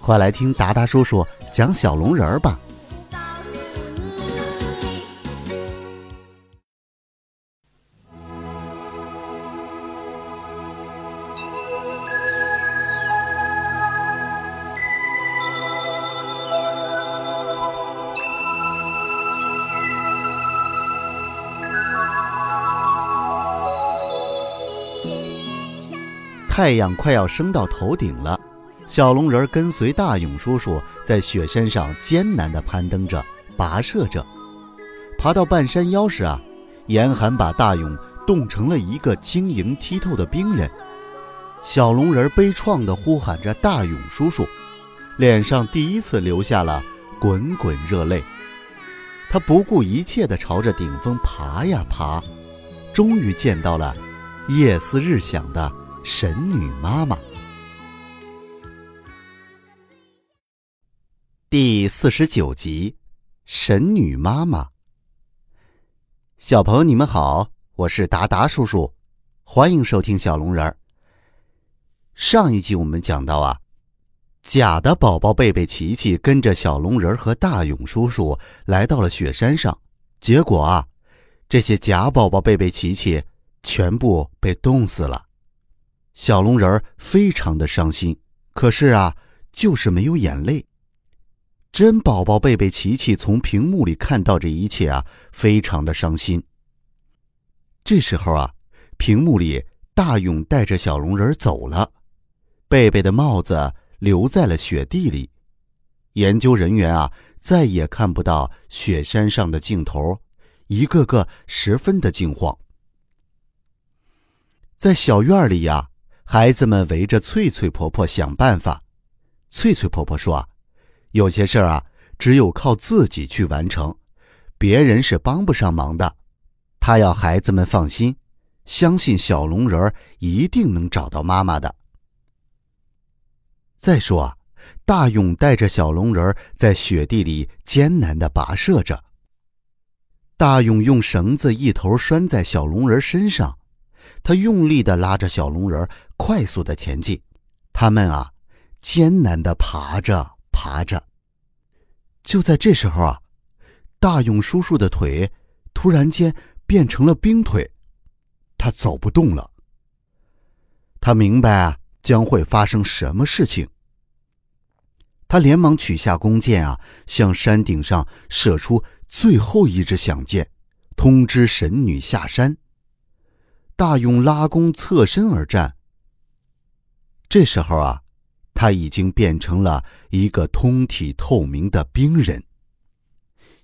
快来听达达叔叔讲小龙人儿吧。太阳快要升到头顶了，小龙人跟随大勇叔叔在雪山上艰难地攀登着、跋涉着。爬到半山腰时啊，严寒把大勇冻成了一个晶莹剔透的冰人。小龙人悲怆地呼喊着：“大勇叔叔！”脸上第一次流下了滚滚热泪。他不顾一切地朝着顶峰爬呀爬，终于见到了夜思日想的。神女妈妈，第四十九集，神女妈妈。小朋友，你们好，我是达达叔叔，欢迎收听小龙人儿。上一集我们讲到啊，假的宝宝贝贝琪琪跟着小龙人和大勇叔叔来到了雪山上，结果啊，这些假宝宝贝贝琪琪全部被冻死了。小龙人儿非常的伤心，可是啊，就是没有眼泪。真宝宝贝贝琪琪从屏幕里看到这一切啊，非常的伤心。这时候啊，屏幕里大勇带着小龙人走了，贝贝的帽子留在了雪地里。研究人员啊，再也看不到雪山上的镜头，一个个十分的惊慌。在小院里呀。孩子们围着翠翠婆婆想办法。翠翠婆婆说：“有些事儿啊，只有靠自己去完成，别人是帮不上忙的。他要孩子们放心，相信小龙人儿一定能找到妈妈的。”再说啊，大勇带着小龙人儿在雪地里艰难的跋涉着。大勇用绳子一头拴在小龙人身上。他用力地拉着小龙人，快速地前进。他们啊，艰难地爬着爬着。就在这时候啊，大勇叔叔的腿突然间变成了冰腿，他走不动了。他明白啊，将会发生什么事情。他连忙取下弓箭啊，向山顶上射出最后一支响箭，通知神女下山。大勇拉弓侧身而战。这时候啊，他已经变成了一个通体透明的冰人。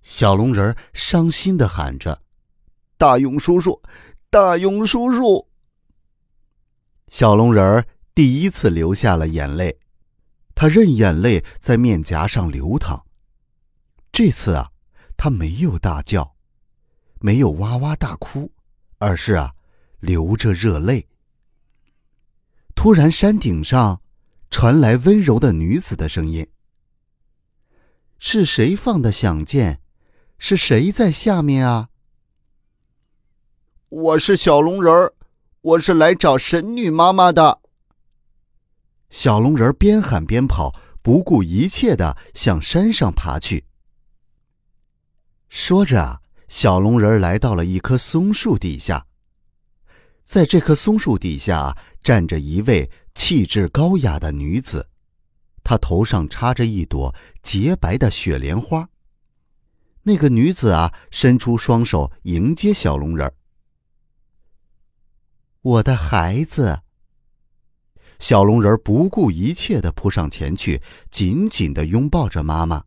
小龙人伤心的喊着：“大勇叔叔，大勇叔叔！”小龙人第一次流下了眼泪，他任眼泪在面颊上流淌。这次啊，他没有大叫，没有哇哇大哭，而是啊。流着热泪。突然，山顶上传来温柔的女子的声音：“是谁放的响箭？是谁在下面啊？”“我是小龙人儿，我是来找神女妈妈的。”小龙人边喊边跑，不顾一切的向山上爬去。说着，小龙人来到了一棵松树底下。在这棵松树底下站着一位气质高雅的女子，她头上插着一朵洁白的雪莲花。那个女子啊，伸出双手迎接小龙人我的孩子。小龙人不顾一切的扑上前去，紧紧的拥抱着妈妈。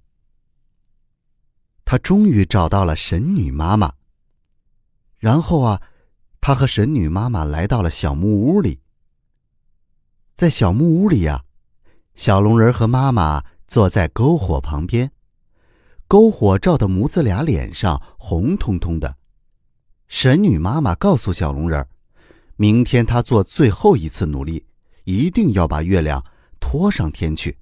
他终于找到了神女妈妈。然后啊。他和神女妈妈来到了小木屋里。在小木屋里呀，小龙人和妈妈坐在篝火旁边，篝火照的母子俩脸上红彤彤的。神女妈妈告诉小龙人，明天她做最后一次努力，一定要把月亮拖上天去。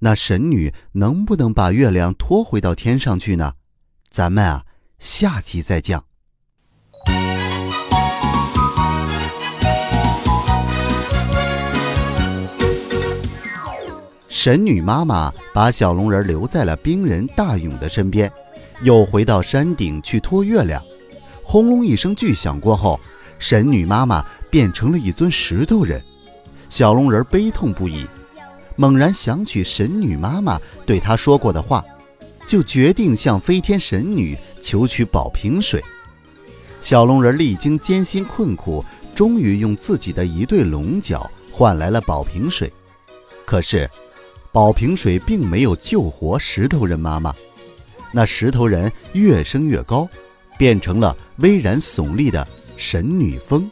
那神女能不能把月亮拖回到天上去呢？咱们啊，下集再讲。神女妈妈把小龙人留在了冰人大勇的身边，又回到山顶去拖月亮。轰隆一声巨响过后，神女妈妈变成了一尊石头人。小龙人悲痛不已，猛然想起神女妈妈对他说过的话，就决定向飞天神女求取宝瓶水。小龙人历经艰辛困苦，终于用自己的一对龙角换来了宝瓶水。可是，宝瓶水并没有救活石头人妈妈，那石头人越升越高，变成了巍然耸立的神女峰。